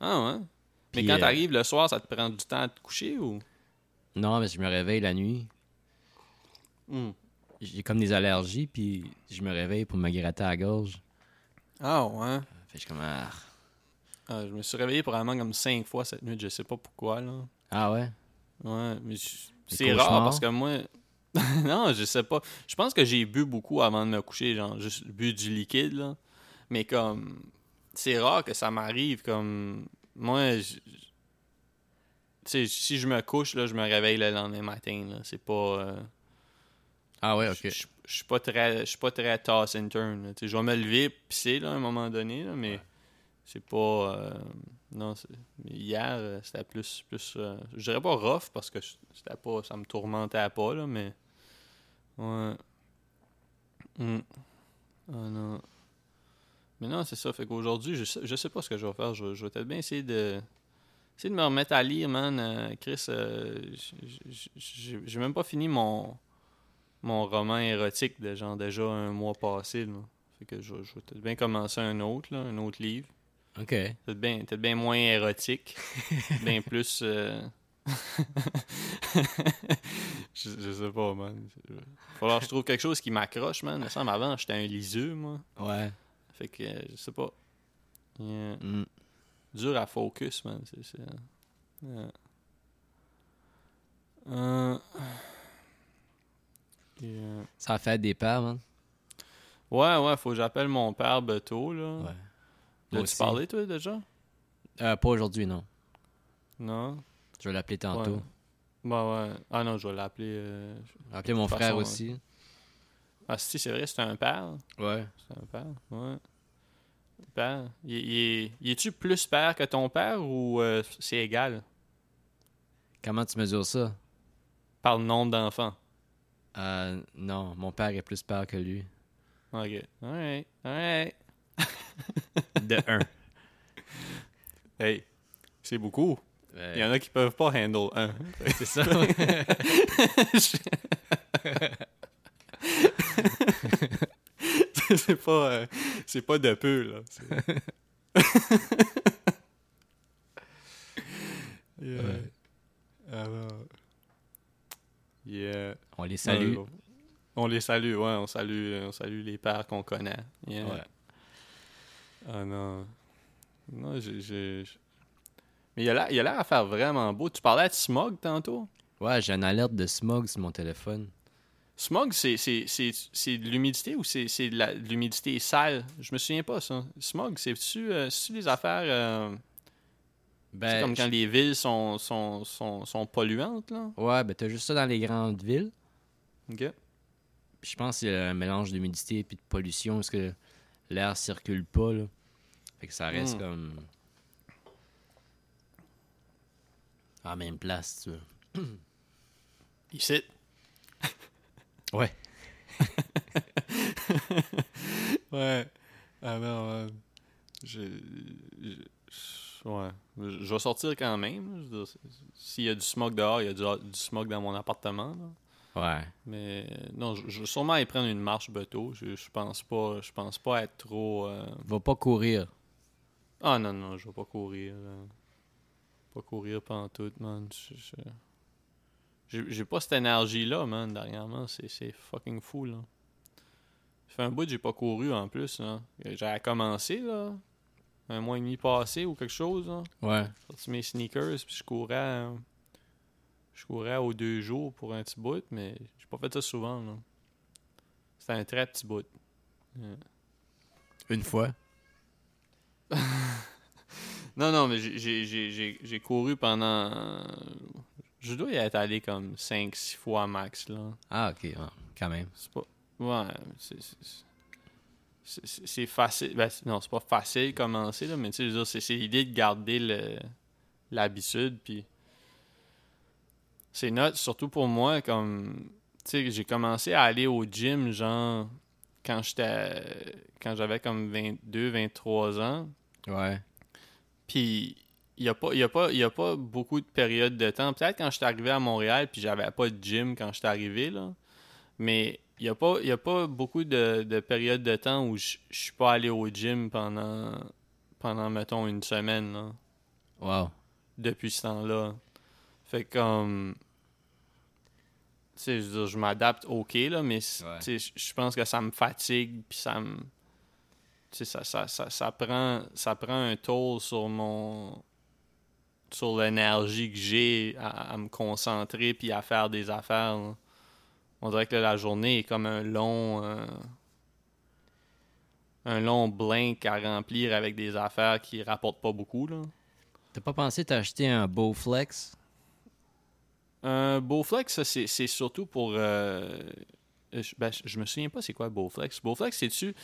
Speaker 1: Ah ouais? Mais quand
Speaker 2: euh,
Speaker 1: t'arrives le soir, ça te prend du temps à te coucher ou?
Speaker 2: Non, mais je me réveille la nuit.
Speaker 1: Hmm.
Speaker 2: J'ai comme des allergies, puis je me réveille pour me gratter à la gorge.
Speaker 1: Ah ouais?
Speaker 2: Fait que je comme... Ah,
Speaker 1: Ah, je me suis réveillé probablement comme cinq fois cette nuit, je sais pas pourquoi là.
Speaker 2: Ah ouais?
Speaker 1: Ouais, mais c'est rare parce que moi. non, je sais pas. Je pense que j'ai bu beaucoup avant de me coucher, genre juste bu du liquide là. Mais comme c'est rare que ça m'arrive comme moi je- tu sais si je me couche là, je me réveille le lendemain matin là, c'est pas euh,
Speaker 2: Ah ouais, ok.
Speaker 1: je suis pas très je suis pas très toss and turn. là. Tu sais, je vais me lever pisser là à un moment donné là, mais
Speaker 2: Ouais.
Speaker 1: C'est pas euh, non, hier euh, c'était plus plus euh, je dirais pas rough parce que c'était pas ça me tourmentait pas là, mais ouais. Ah non. Mais non, c'est ça. Fait qu'aujourd'hui, je sais, je sais pas ce que je vais faire. Je, je vais peut-être bien essayer de. Essayer de me remettre à lire, man. Euh, Chris, j'ai même pas fini mon, mon roman érotique de genre déjà un mois passé. Là. Fait que je, je vais peut-être bien commencer un autre, là, un autre livre.
Speaker 2: Ok.
Speaker 1: Peut-être bien, peut-être bien moins érotique. bien plus. euh, je, je sais pas, man. Falloir que je trouve quelque chose qui m'accroche, man. Il semble avant, j'étais un liseux, moi.
Speaker 2: Ouais.
Speaker 1: Fait que, euh, je sais pas. Yeah.
Speaker 2: Mm.
Speaker 1: Dur à focus, man. C'est, yeah. Euh, yeah.
Speaker 2: Ça a fait des pères, man.
Speaker 1: Ouais, ouais, faut que j'appelle mon père Beto, là.
Speaker 2: Ouais. Aussi.
Speaker 1: parlé, toi, déjà?
Speaker 2: Euh, pas aujourd'hui, non.
Speaker 1: Non?
Speaker 2: Je vais l'appeler tantôt.
Speaker 1: Ouais. Bah ouais. Ah non, je vais l'appeler. euh,
Speaker 2: Appeler mon frère
Speaker 1: façon,
Speaker 2: aussi.
Speaker 1: Ah, si, c'est vrai, c'est un père.
Speaker 2: Ouais.
Speaker 1: C'est un père, ouais. Père. Il, il est, il est-tu plus père que ton père ou euh, c'est égal?
Speaker 2: Comment tu mesures ça?
Speaker 1: par le nombre d'enfants?
Speaker 2: Euh, non, mon père est plus père que lui.
Speaker 1: Ok. Alright. Alright.
Speaker 2: De un.
Speaker 1: Hey, c'est beaucoup.
Speaker 2: Euh,
Speaker 1: Il y en a qui peuvent pas handle un.
Speaker 2: C'est ça.
Speaker 1: c'est pas, euh, c'est pas de peu, là. Yeah.
Speaker 2: Ouais.
Speaker 1: Alors... Yeah.
Speaker 2: On les salue.
Speaker 1: Ouais, on les salue, ouais, on salue, on salue les pères qu'on connaît. Yeah.
Speaker 2: Ouais.
Speaker 1: Ah non. Non, j'ai. Mais il a l'air- il a l'air à faire vraiment beau. Tu parlais de smog tantôt?
Speaker 2: Ouais, j'ai une alerte de smog sur mon téléphone.
Speaker 1: Smog, c'est, c'est, c'est, c'est de l'humidité ou c'est, c'est de, l'humidité sale? Je me souviens pas, ça. Smog, c'est-tu, euh, des affaires... euh, c'est
Speaker 2: Ben,
Speaker 1: comme quand
Speaker 2: je-
Speaker 1: les villes sont, sont, sont, sont polluantes, là?
Speaker 2: Ouais, ben t'as juste ça dans les grandes villes.
Speaker 1: OK.
Speaker 2: Puis je pense qu'il y a un mélange d'humidité et de pollution parce que l'air circule pas, là. Fait que ça reste
Speaker 1: Hmm.
Speaker 2: comme... En même place, tu vois.
Speaker 1: Ici.
Speaker 2: Ouais.
Speaker 1: Ouais. Ah non, ouais. Je, je- ouais. Je vais sortir quand même. S'il y a du smog dehors, il y a du, du smog dans mon appartement. là.
Speaker 2: Ouais.
Speaker 1: Mais non, je, je vais sûrement aller prendre une marche bateau. Je, je pense pas. Je pense pas être trop. euh,
Speaker 2: Va pas courir.
Speaker 1: Ah non, non, je vais pas courir. là. Pas courir pendant tout, man. J'ai pas cette énergie-là, man, dernièrement. C'est fucking fou, là. Ça fait un bout que j'ai pas couru, en plus, là. J'avais commencé, là. Un mois et demi passé ou quelque chose, là.
Speaker 2: Ouais.
Speaker 1: J'ai sorti mes sneakers, puis je courais... euh, Je courais aux deux jours pour un petit bout, mais j'ai pas fait ça souvent, là. C'était un très petit bout.
Speaker 2: Une fois?
Speaker 1: Non, non, mais j'ai- couru pendant. Je dois y être allé comme 5-6 fois max, là.
Speaker 2: Ah, ok. ouais, quand même.
Speaker 1: C'est pas. Ouais, c'est. facile. Ben, non, c'est pas facile de commencer, là, mais tu sais, c'est l'idée de garder l'habitude, puis. C'est note, surtout pour moi, comme. Tu sais, j'ai commencé à aller au gym, genre, quand j'étais. Quand j'avais comme 22, 23 ans.
Speaker 2: Ouais.
Speaker 1: Puis il n'y a, pas- y a, pas- y a pas beaucoup de périodes de temps. Peut-être quand j'étais arrivé à Montréal, puis j'avais pas de gym quand j'étais arrivé, là. Mais il n'y a, pas- y a pas beaucoup de, de périodes de temps où je suis pas allé au gym pendant, pendant mettons, une semaine, là,
Speaker 2: Wow.
Speaker 1: depuis ce temps-là. Fait que, comme... sais, je veux dire, je m'adapte OK, là, mais
Speaker 2: Ouais.
Speaker 1: je pense que ça me fatigue, puis ça me... Tu sais, ça, ça, ça, ça, prend, ça prend un toll sur mon... sur l'énergie que j'ai à, à me concentrer puis à faire des affaires. là. On dirait que la journée est comme un long... euh, un long blank à remplir avec des affaires qui rapportent pas beaucoup, là.
Speaker 2: T'as pas pensé t'acheter un Bowflex?
Speaker 1: Un Bowflex, ça, c'est surtout pour. euh, je, ben, je- me souviens pas c'est quoi Bowflex. Bowflex, c'est-tu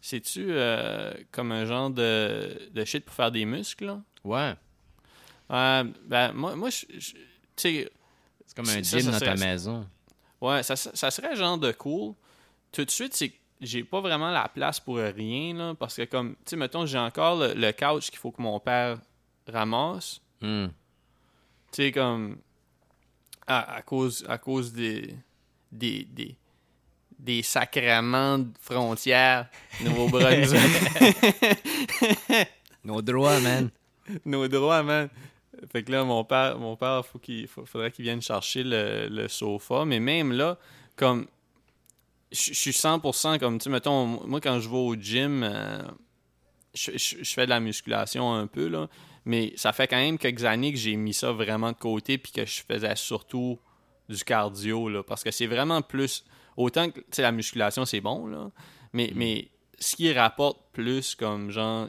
Speaker 1: c'est-tu euh, comme un genre de, de shit pour faire des muscles? là?
Speaker 2: Ouais.
Speaker 1: Euh, ben, moi, moi je, je- tu sais,
Speaker 2: C'est comme un gym
Speaker 1: ça
Speaker 2: dans ta maison.
Speaker 1: ouais, ça, ça serait genre de cool. Tout de suite, c'est que j'ai pas vraiment la place pour rien, là, parce que comme, tu sais, mettons, j'ai encore le, le couch qu'il faut que mon père ramasse.
Speaker 2: Hmm.
Speaker 1: Tu sais, comme. À, à cause, à cause des, des, des, des sacrements de frontières Nouveau-Brunswick.
Speaker 2: Nos droits, man.
Speaker 1: Nos droits, man. Fait que là, mon père, mon père faut qu'il, faut- faudrait qu'il vienne chercher le, le sofa. Mais même là, comme. Je suis 100% comme, tu sais, mettons, moi, quand je vais au gym, euh, je fais de la musculation un peu, là. Mais ça fait quand même quelques années que j'ai mis ça vraiment de côté puis que je faisais surtout du cardio, là. Parce que c'est vraiment plus. Autant que, la musculation, c'est bon, là. Mais, mais ce qui rapporte plus, comme genre,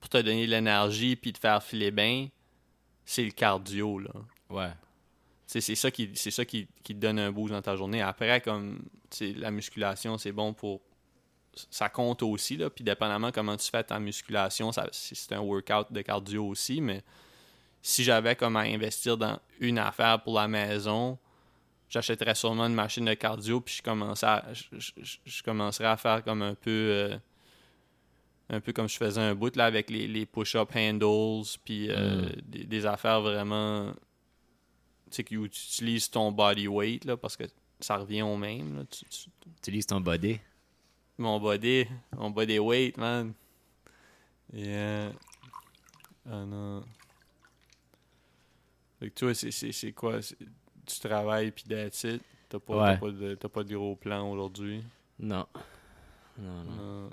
Speaker 1: pour te donner de l'énergie puis te faire filer bien, c'est le cardio, là.
Speaker 2: Ouais.
Speaker 1: C'est ça, qui, c'est ça qui, qui te donne un boost dans ta journée. Après, comme la musculation, c'est bon pour. Ça compte aussi, là. Puis, dépendamment comment tu fais ta musculation, ça, c'est un workout de cardio aussi. Mais si j'avais comme à investir dans une affaire pour la maison, j'achèterais sûrement une machine de cardio. Puis, je, commençais à- je, je- je commencerais à faire comme un peu. euh, un peu comme je faisais un bout là avec les, les push-up handles, puis euh,
Speaker 2: Mm.
Speaker 1: des, des affaires vraiment tu sais, où tu utilises ton body weight, là, parce que ça revient au même. Là. Tu- tu-
Speaker 2: Tu utilises ton body.
Speaker 1: Mon body, mon body weight, man. Yeah. Ah non. Fait que toi, c'est- quoi? Tu travailles puis that's it? T'as pas,
Speaker 2: Ouais.
Speaker 1: t'as pas, de, t'as pas de gros plan aujourd'hui?
Speaker 2: Non. Non, non.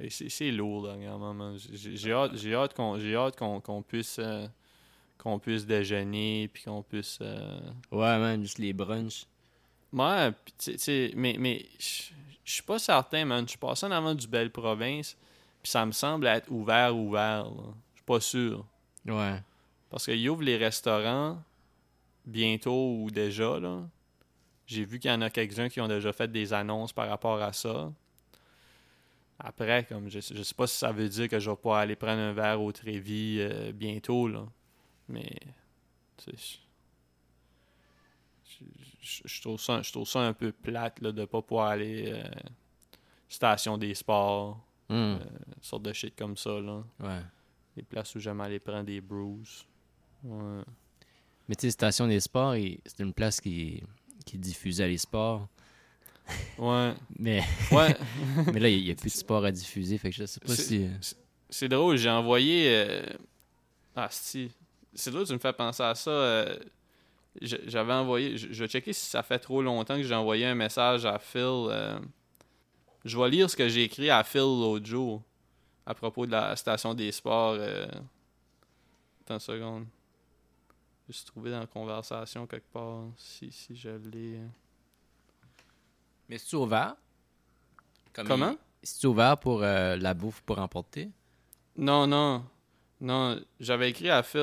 Speaker 1: Et c'est lourd dernièrement, man. J'ai hâte, hâte qu'on qu'on qu'on puisse euh, qu'on puisse déjeuner puis qu'on puisse euh,
Speaker 2: Ouais, man, juste les brunchs.
Speaker 1: Ouais, pis tu sais- tu sais, mais, mais je suis pas certain, man. Je suis passé en avant du Belle Province, puis ça me semble être ouvert, ouvert. Je suis pas sûr.
Speaker 2: Ouais.
Speaker 1: Parce qu'ils ouvrent les restaurants bientôt ou déjà, là. J'ai vu qu'il y en a quelques-uns qui ont déjà fait des annonces par rapport à ça. Après, comme je, je sais pas si ça veut dire que je vais pas aller prendre un verre au Trévis euh, bientôt, là. Mais, tu sais, je, trouve ça, je trouve ça un peu plate, là, de pas pouvoir aller euh, station des sports,
Speaker 2: Hmm.
Speaker 1: sorte de shit comme ça, là.
Speaker 2: Ouais.
Speaker 1: Des places où j'aime aller prendre des brews. Ouais.
Speaker 2: Mais tu sais, Station des Sports, c'est une place qui, qui diffusait les sports.
Speaker 1: Ouais.
Speaker 2: Mais,
Speaker 1: Ouais.
Speaker 2: mais là, il n'y a, plus de sport à diffuser. Fait que je sais pas
Speaker 1: C'est-
Speaker 2: si. euh,
Speaker 1: C'est drôle, j'ai envoyé. euh, Ah, si. C'est drôle, tu me fais penser à ça. Euh, J'avais envoyé. Je je vais checker si ça fait trop longtemps que j'ai envoyé un message à Phil. euh, Je vais lire ce que j'ai écrit à Phil l'autre jour à propos de la station des sports. euh, Attends une seconde. Je suis trouvé dans la conversation quelque part. Si, si je l'ai.
Speaker 2: Mais c'est-tu ouvert? Comme
Speaker 1: Comment?
Speaker 2: C'est-tu ouvert pour euh, la bouffe pour emporter?
Speaker 1: Non, non. Non, j'avais écrit à Phil.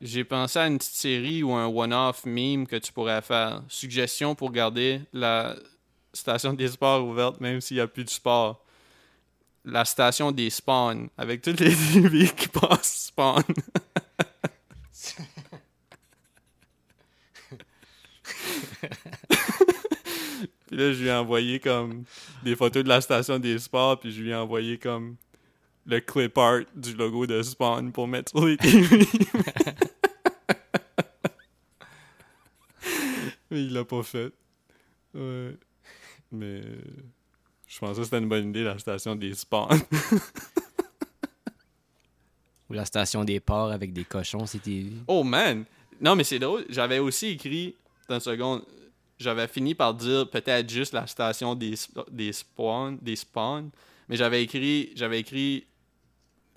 Speaker 1: J'ai pensé à une petite série ou un one-off meme que tu pourrais faire. Suggestion pour garder la station des sports ouverte même s'il n'y a plus de sport. La station des spawns. Avec toutes les TV qui passent spawn. puis là, je lui ai envoyé comme des photos de la station des sports, puis je lui ai envoyé comme le clip art du logo de Spawn pour mettre sur les TV. Mais il l'a pas fait. Ouais. Mais je pensais que c'était une bonne idée, la station des Spawn.
Speaker 2: Ou la station des ports avec des cochons, c'était.
Speaker 1: Oh man! Non, mais c'est drôle. J'avais aussi écrit, dans une seconde, j'avais fini par dire peut-être juste la station des, sp- des spawn, des spawns, mais j'avais écrit, j'avais écrit,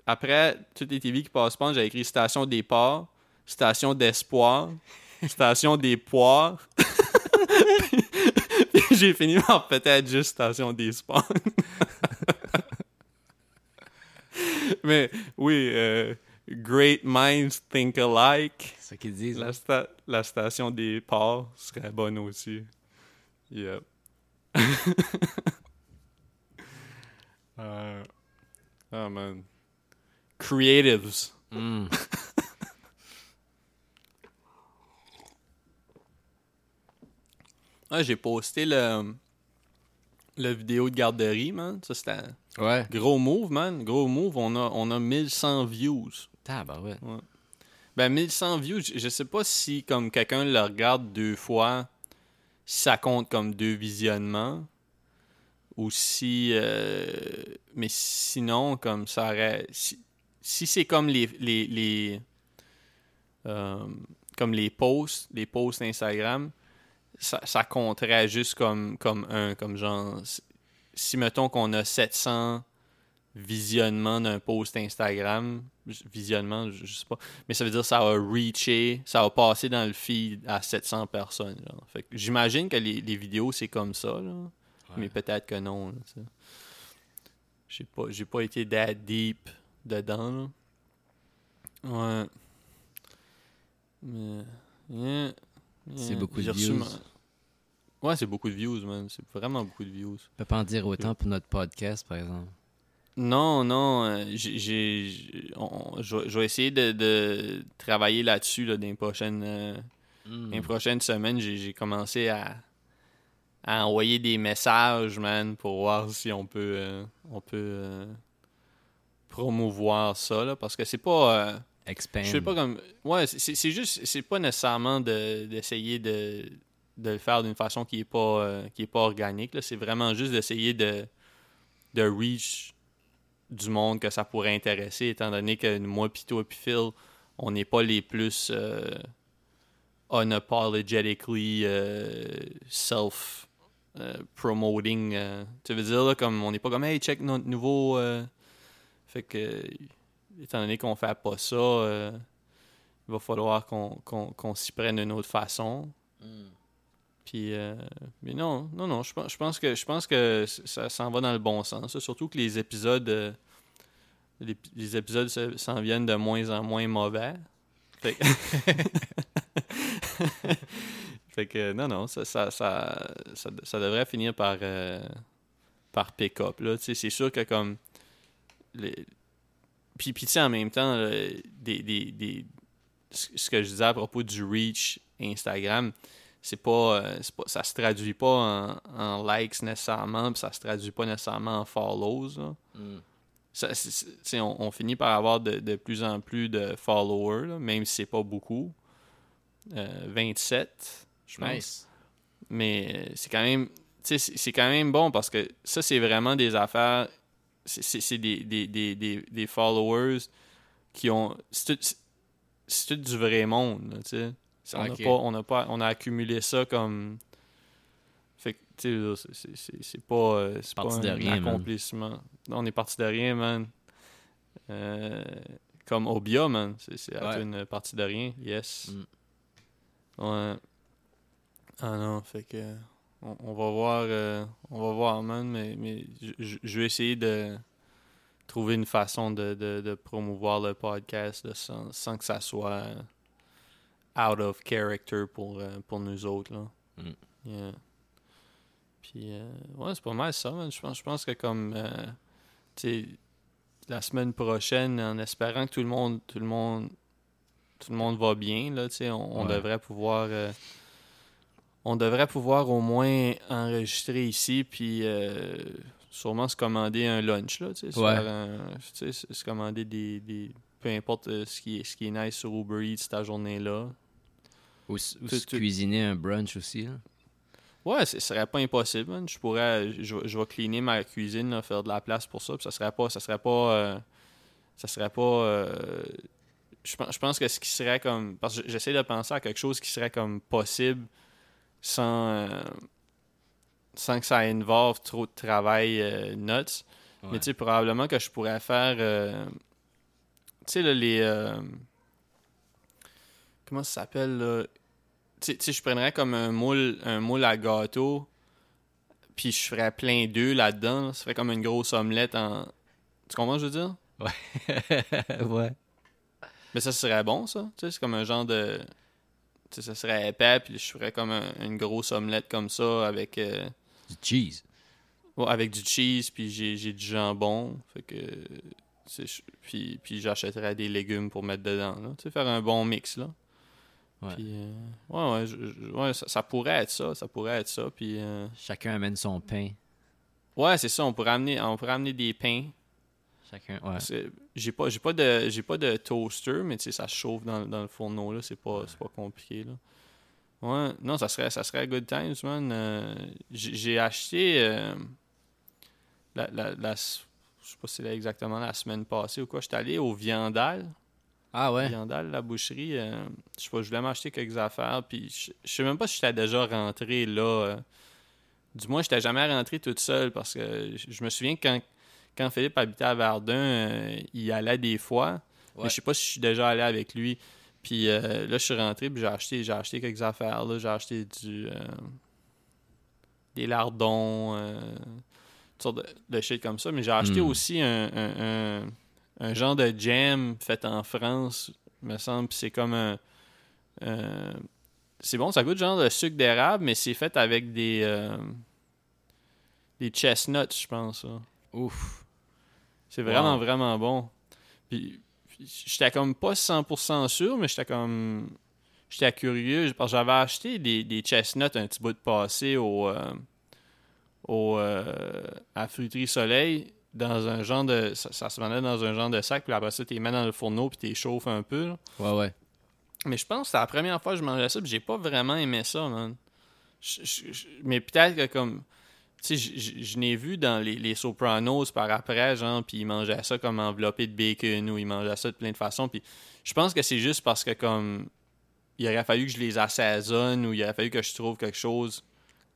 Speaker 1: après toutes les TV qui passent spawn, j'avais écrit station des ports, station d'espoir, station des poires. Puis j'ai fini par peut-être juste station des spawns. mais oui, euh, Great minds think alike.
Speaker 2: C'est ça qu'ils disent.
Speaker 1: La, sta- la station des ports serait bonne aussi. Yep. Euh, oh man. Creatives.
Speaker 2: Hmm.
Speaker 1: Ah, j'ai posté le, le vidéo de garderie, man. Ça, c'était un
Speaker 2: Ouais.
Speaker 1: gros move, man. Gros move. On a, on a 1100 views.
Speaker 2: Tabarouette.
Speaker 1: Ben, 1100 views, je je sais pas si comme quelqu'un le regarde deux fois, si ça compte comme deux visionnements. Ou si. euh, mais sinon, comme ça aurait. Si, si c'est comme les. les, les euh, comme les posts, les posts Instagram, ça, ça compterait juste comme, comme un. Comme genre. si- mettons qu'on a 700 visionnements d'un post Instagram, visionnement, je, je sais pas, mais ça veut dire que ça va reacher, ça va passer dans le feed à 700 personnes. j'imagine que les, les vidéos, c'est comme ça, là. mais peut-être que non. j'ai pas, j'ai pas été that deep dedans. là. Ouais. Mais. yeah,
Speaker 2: C'est
Speaker 1: yeah.
Speaker 2: beaucoup de views.
Speaker 1: ma- Ouais, c'est beaucoup de views, man. C'est vraiment beaucoup de views.
Speaker 2: On peut pas en dire autant pour notre podcast, par exemple.
Speaker 1: Non, non, euh, j'ai, je vais- je essayer de, de travailler là-dessus là, dans les prochaines, euh,
Speaker 2: Hmm.
Speaker 1: les prochaines semaines. J'ai, j'ai commencé à, à envoyer des messages, man, pour voir si on peut, euh, on peut euh, promouvoir ça, là, parce que c'est pas... euh,
Speaker 2: Expand.
Speaker 1: je sais pas comme... Ouais, c'est, c'est juste... C'est pas nécessairement de- d'essayer de, de le faire d'une façon qui est pas, euh, qui est pas organique, là. C'est vraiment juste d'essayer de, de reach du monde que ça pourrait intéresser, étant donné que moi, pis toi, pis Phil, on n'est pas les plus euh, unapologetically self-promoting. tu veux dire, là, comme on n'est pas comme, hey, check notre nouveau. Euh, fait que, étant donné qu'on fait pas ça, euh, il va falloir qu'on qu'on- qu'on s'y prenne d'une autre façon.
Speaker 2: Hmm.
Speaker 1: Puis, euh, mais non, non, non, je pense, je pense que, je pense que ça s'en va dans le bon sens. Surtout que les épisodes, euh, les, les épisodes se- s'en viennent de moins en moins mauvais. Fait que, Fait que, non, non, ça, ça, ça, ça, ça devrait finir par, euh, par pick-up. C'est sûr que comme. Les- Puis, puis tu sais, en même temps, des, des, des- ce que je disais à propos du reach Instagram, c'est pas, euh, pas ça se traduit pas en, en likes nécessairement puis ça se traduit pas nécessairement en follows là. Ça, sais, on, on finit par avoir de, de plus en plus de followers là, même si c'est pas beaucoup Euh, 27 je pense
Speaker 2: Nice.
Speaker 1: mais euh, c'est quand même c'est quand même bon parce que ça c'est vraiment des affaires c'est- des, des, des, des, des followers qui ont c'est tout, du vrai monde tu sais on
Speaker 2: Ok.
Speaker 1: pas on a pas on a accumulé ça comme fait que tu sais c'est- pas euh, c'est pas un
Speaker 2: rien,
Speaker 1: accomplissement on est parti de rien man Euh, comme Obia man c'est c'est
Speaker 2: Ouais.
Speaker 1: une partie de rien yes
Speaker 2: Mm.
Speaker 1: Ouais. Ah non, fait que on, on va voir euh, on va voir man, mais, mais je- vais essayer de trouver une façon de, de, de promouvoir le podcast là, sans, sans que ça soit out of character pour, euh, pour nous autres là.
Speaker 2: Mm.
Speaker 1: Yeah. Puis euh, ouais, c'est pas mal ça, man. Je pense, je pense que comme euh, la semaine prochaine, en espérant que tout le monde tout le monde tout le monde va bien, là, on, on
Speaker 2: Ouais.
Speaker 1: devrait pouvoir euh, on devrait pouvoir au moins enregistrer ici puis euh, sûrement se commander un lunch là, tu sais, se
Speaker 2: Ouais.
Speaker 1: commander des, des peu importe euh, ce qui est ce qui est nice sur Uber Eats ta journée là.
Speaker 2: Ou, s- ou
Speaker 1: Tout-
Speaker 2: se
Speaker 1: tout-
Speaker 2: cuisiner un brunch aussi. Là.
Speaker 1: Ouais, ce serait pas impossible. man. Je pourrais, je, je vais cleaner ma cuisine, là, faire de la place pour ça. Puis ça serait pas, ça serait pas, euh, ça serait pas. je, pense, je pense que ce qui serait comme, parce que j'essaie de penser à quelque chose qui serait comme possible sans, euh, sans que ça involve trop de travail euh, nuts.
Speaker 2: Ouais.
Speaker 1: Mais tu sais, probablement que je pourrais faire. euh, tu sais, là, les. euh, comment ça s'appelle, là? Tu sais- je prendrais comme un moule, un moule à gâteau, puis je ferais plein d'œufs là-dedans. là. Ça ferait comme une grosse omelette en. Tu comprends ce que je veux dire?
Speaker 2: ouais.
Speaker 1: Mais ça serait bon, ça. Tu sais, c'est comme un genre de. Ça serait épais, puis je ferais comme un- une grosse omelette comme ça avec. euh,
Speaker 2: Du cheese.
Speaker 1: Ouais, avec du cheese, puis j'ai, du jambon. Fait que. Puis, puis j'achèterais des légumes pour mettre dedans. Là. Tu sais, faire un bon mix. là.
Speaker 2: Ouais.
Speaker 1: Puis, euh, ouais, ouais, je- je- ouais ça, ça pourrait être ça. Ça pourrait être ça. Puis, euh,
Speaker 2: Chacun amène son pain.
Speaker 1: ouais, c'est ça. On pourrait amener, on pourrait amener des pains.
Speaker 2: Chacun. Ouais.
Speaker 1: C'est- J'ai pas, j'ai pas de, j'ai pas de toaster, mais ça se chauffe dans, dans le fourneau là. C'est pas, c'est pas compliqué là. Ouais, non, ça serait, ça serait good times, man. Euh, j'ai acheté euh, la, la, la- je sais pas si c'est exactement la semaine passée ou quoi. J'étais allé au Viandal.
Speaker 2: Ah ouais.
Speaker 1: Viandal, la boucherie. euh, je sais pas, je voulais m'acheter quelques affaires. Puis je, je sais même pas si j'étais déjà rentré là. du moins, j'étais jamais rentré toute seule parce que je, je me souviens que quand, quand Philippe habitait à Verdun, euh, il y allait des fois.
Speaker 2: Ouais.
Speaker 1: Mais je sais pas si je suis déjà allé avec lui. Puis euh, là, je suis rentré puis j'ai acheté, j'ai acheté quelques affaires. là. J'ai acheté du. euh, des lardons. euh, toutes sortes de, de shit comme ça. Mais j'ai acheté
Speaker 2: Mm.
Speaker 1: aussi un, un, un- un genre de jam fait en France, me semble. Puis c'est comme un. c'est bon, ça goûte genre de sucre d'érable, mais c'est fait avec des. euh, des chestnuts, je pense.
Speaker 2: Ouf.
Speaker 1: C'est vraiment,
Speaker 2: Wow.
Speaker 1: vraiment bon. Puis, j'étais comme pas 100% sûr, mais j'étais comme. J'étais curieux parce que j'avais acheté des, des chestnuts un petit bout de passé au. euh, au euh, à Fruiterie Soleil dans un genre de. Ça, ça se vendait dans un genre de sac, puis après ça, tu les mets dans le fourneau, puis tu les chauffes un peu. là.
Speaker 2: Ouais, ouais.
Speaker 1: Mais je pense que c'était la première fois que je mangeais ça, puis j'ai pas vraiment aimé ça, man. Je- je- je- mais peut-être que comme. Sais, je- n'ai vu dans les, les Sopranos par après, genre, puis ils mangeaient ça comme enveloppé de bacon ou ils mangeaient ça de plein de façons. Puis je pense que c'est juste parce que, comme. Il aurait fallu que je les assaisonne ou il aurait fallu que je trouve quelque chose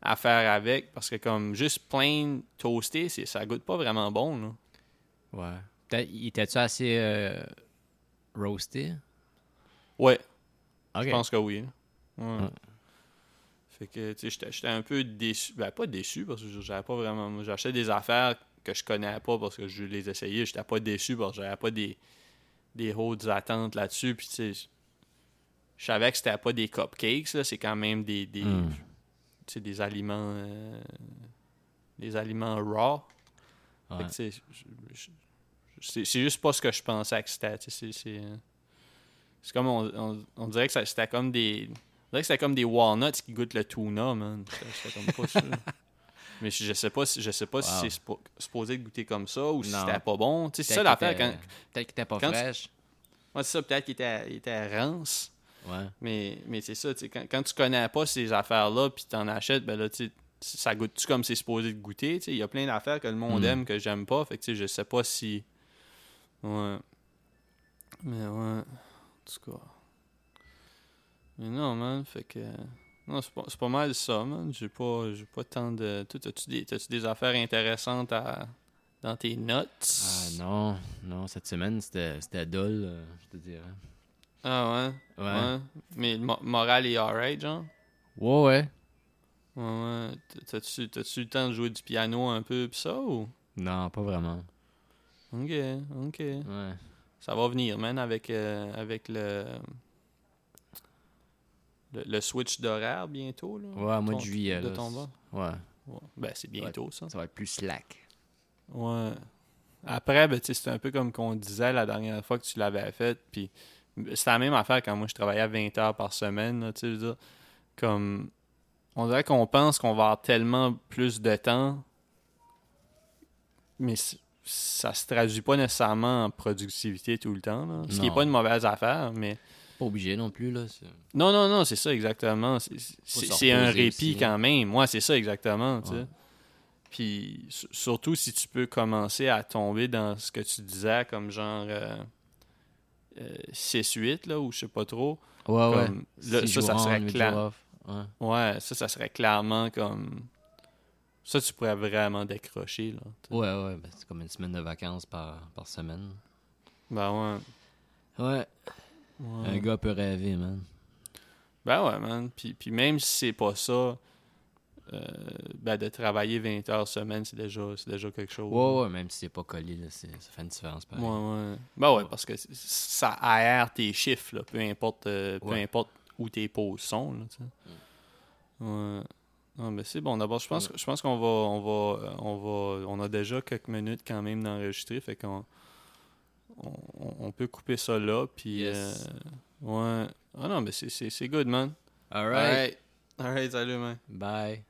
Speaker 1: à faire avec. Parce que, comme, juste plain toasté, ça goûte pas vraiment bon, là.
Speaker 2: Ouais. Peut-être- il était-tu assez euh, roasté?
Speaker 1: Ouais. Je pense que oui. Ouais.
Speaker 2: Ouais.
Speaker 1: Fait que, tu sais, j'étais- un peu déçu. Ben, pas déçu parce que j'avais pas vraiment. J'achetais des affaires que je connais pas parce que je les essayais. J'étais pas déçu parce que j'avais pas des, des hautes attentes là-dessus. Puis, tu sais, je savais que c'était pas des cupcakes, là. C'est quand même des. des
Speaker 2: Mm.
Speaker 1: tu sais, des aliments. euh, des aliments raw. Fait que, tu sais, c'est juste pas ce que je pensais que c'était. tu sais, C'est c'est, euh, c'est comme on, on, on dirait que c'était comme des. On dirait que c'était comme des walnuts qui goûtent le tuna, man. C'était- C'était comme pas sûr. Mais je sais pas si je sais pas si c'est suppo- supposé goûter comme ça ou si c'était pas bon. C'est ça l'affaire quand.
Speaker 2: était- Peut-être qu'il était pas
Speaker 1: quand-
Speaker 2: fraîche.
Speaker 1: Ouais, c'est ça, peut-être qu'il était, il était rance.
Speaker 2: Ouais.
Speaker 1: Mais, mais c'est ça, quand, quand tu connais pas ces affaires-là, puis t'en achètes, ben là, tu ça goûte-tu comme c'est supposé de goûter, il y a plein d'affaires que le monde
Speaker 2: Mm.
Speaker 1: aime que j'aime pas, fait que, je sais pas si... Ouais. Mais ouais, en tout cas... Mais non, man, fait que... Non, c'est pas, c'est pas mal ça, man, j'ai pas, j'ai pas tant de... T'as-tu des, t'as-tu des affaires intéressantes à... dans tes notes?
Speaker 2: Ah non, non, cette semaine, c'était dull, euh, je te dirais.
Speaker 1: Ah ouais?
Speaker 2: Ouais.
Speaker 1: Ouais. Mais le mo- moral est alright, genre?
Speaker 2: Ouais, ouais.
Speaker 1: Ouais, ouais. T'as-tu le temps de jouer du piano un peu pis ça ou?
Speaker 2: Non, pas vraiment.
Speaker 1: Ok, ok.
Speaker 2: Ouais.
Speaker 1: Ça va venir, man, avec, euh, avec le, le. le switch d'horaire bientôt, là.
Speaker 2: Ouais, mois de juillet,
Speaker 1: De
Speaker 2: là,
Speaker 1: ton bas?
Speaker 2: Ouais.
Speaker 1: Ouais. Ben, c'est bientôt, ça.
Speaker 2: Ça va être plus slack.
Speaker 1: Ouais. Après, ben, tu sais, c'est un peu comme qu'on disait la dernière fois que tu l'avais fait, puis c'était la même affaire quand moi je travaillais à 20 heures par semaine, là, je veux dire, comme, on dirait qu'on pense qu'on va avoir tellement plus de temps, mais ça se traduit pas nécessairement en productivité tout le temps, là. ce qui est
Speaker 2: Non.
Speaker 1: pas une mauvaise affaire, mais...
Speaker 2: Pas obligé non plus, là.
Speaker 1: Non, non, non, c'est ça exactement. C'est- un répit quand même. Moi, c'est ça exactement.
Speaker 2: Ouais.
Speaker 1: Puis su- surtout si tu peux commencer à tomber dans ce que tu disais, comme genre euh, euh, 6-8, là, ou je sais pas trop.
Speaker 2: Ouais, ouais.
Speaker 1: Là, ça, ça serait clair.
Speaker 2: Ouais.
Speaker 1: Ouais, ça, ça serait clairement comme. Ça, tu pourrais vraiment décrocher. Là.
Speaker 2: Ouais, ouais. ben, c'est comme une semaine de vacances par, par semaine.
Speaker 1: Ben ouais.
Speaker 2: Ouais.
Speaker 1: Ouais.
Speaker 2: Un gars peut rêver, man.
Speaker 1: Ben ouais, man. Puis, puis même si c'est pas ça, euh, ben de travailler 20 heures semaine, c'est déjà, c'est déjà quelque chose.
Speaker 2: Ouais, ouais. Même si c'est pas collé, là, c'est- ça fait une différence, pareil.
Speaker 1: Ouais, ouais. Ben ouais, parce que ça aère tes chiffres, là, peu importe, euh, peu
Speaker 2: Ouais.
Speaker 1: importe où tes pauses sont. Là, sais. Ouais. Non, mais c'est bon. D'abord, je pense, je pense qu'on va, on va, euh, on va, on a déjà quelques minutes quand même d'enregistrer, fait qu'on, on, on peut couper ça là, puis,
Speaker 2: Yes.
Speaker 1: euh, ouais. Ah non, mais c'est, good, man.
Speaker 2: Alright.
Speaker 1: Alright, Alright, salut, man.
Speaker 2: Bye.